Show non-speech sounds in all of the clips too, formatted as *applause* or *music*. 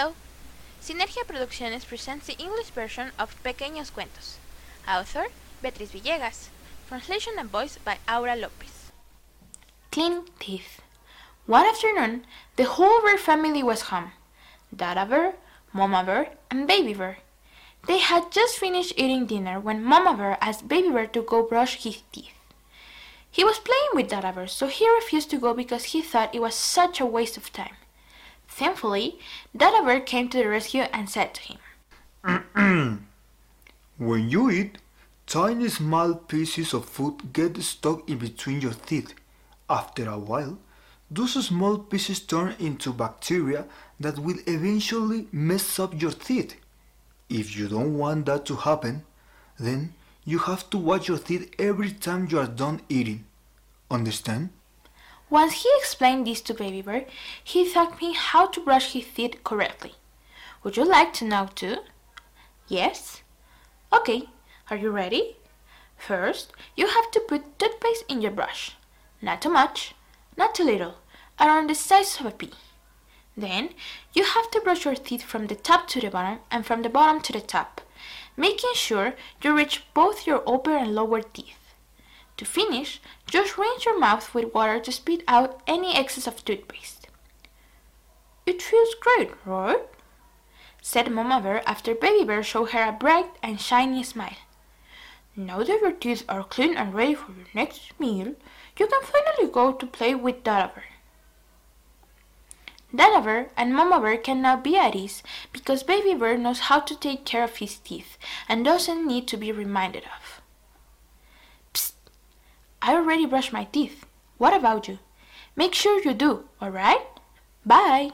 Hello. Sinergia Producciones presents the English version of Pequeños Cuentos. Author Beatriz Villegas. Translation and voice by Aura Lopez. Clean teeth. One afternoon, the whole bear family was home. Dada bear, Mama bear, and Baby bear. They had just finished eating dinner when Mama bear asked Baby bear to go brush his teeth. He was playing with Dada bear, so he refused to go because he thought it was such a waste of time. Thankfully, Dada came to the rescue and said to him, *clears throat* When you eat, tiny small pieces of food get stuck in between your teeth. After a while, those small pieces turn into bacteria that will eventually mess up your teeth. If you don't want that to happen, then you have to wash your teeth every time you are done eating. Understand? Once he explained this to Baby Bear, he taught me how to brush his teeth correctly. Would you like to know too? Yes? Okay, are you ready? First, you have to put toothpaste in your brush. Not too much, not too little, around the size of a pea. Then, you have to brush your teeth from the top to the bottom and from the bottom to the top, making sure you reach both your upper and lower teeth. To finish, just rinse your mouth with water to spit out any excess of toothpaste. It feels great, right? said Mama Bear after Baby Bear showed her a bright and shiny smile. Now that your teeth are clean and ready for your next meal, you can finally go to play with Dada Bear. Dada Bear and Mama Bear can now be at ease because Baby Bear knows how to take care of his teeth and doesn't need to be reminded of. I already brushed my teeth. What about you? Make sure you do, alright? Bye!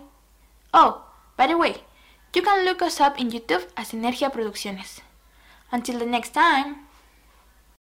Oh, by the way, you can look us up in YouTube as Sinergia Producciones. Until the next time!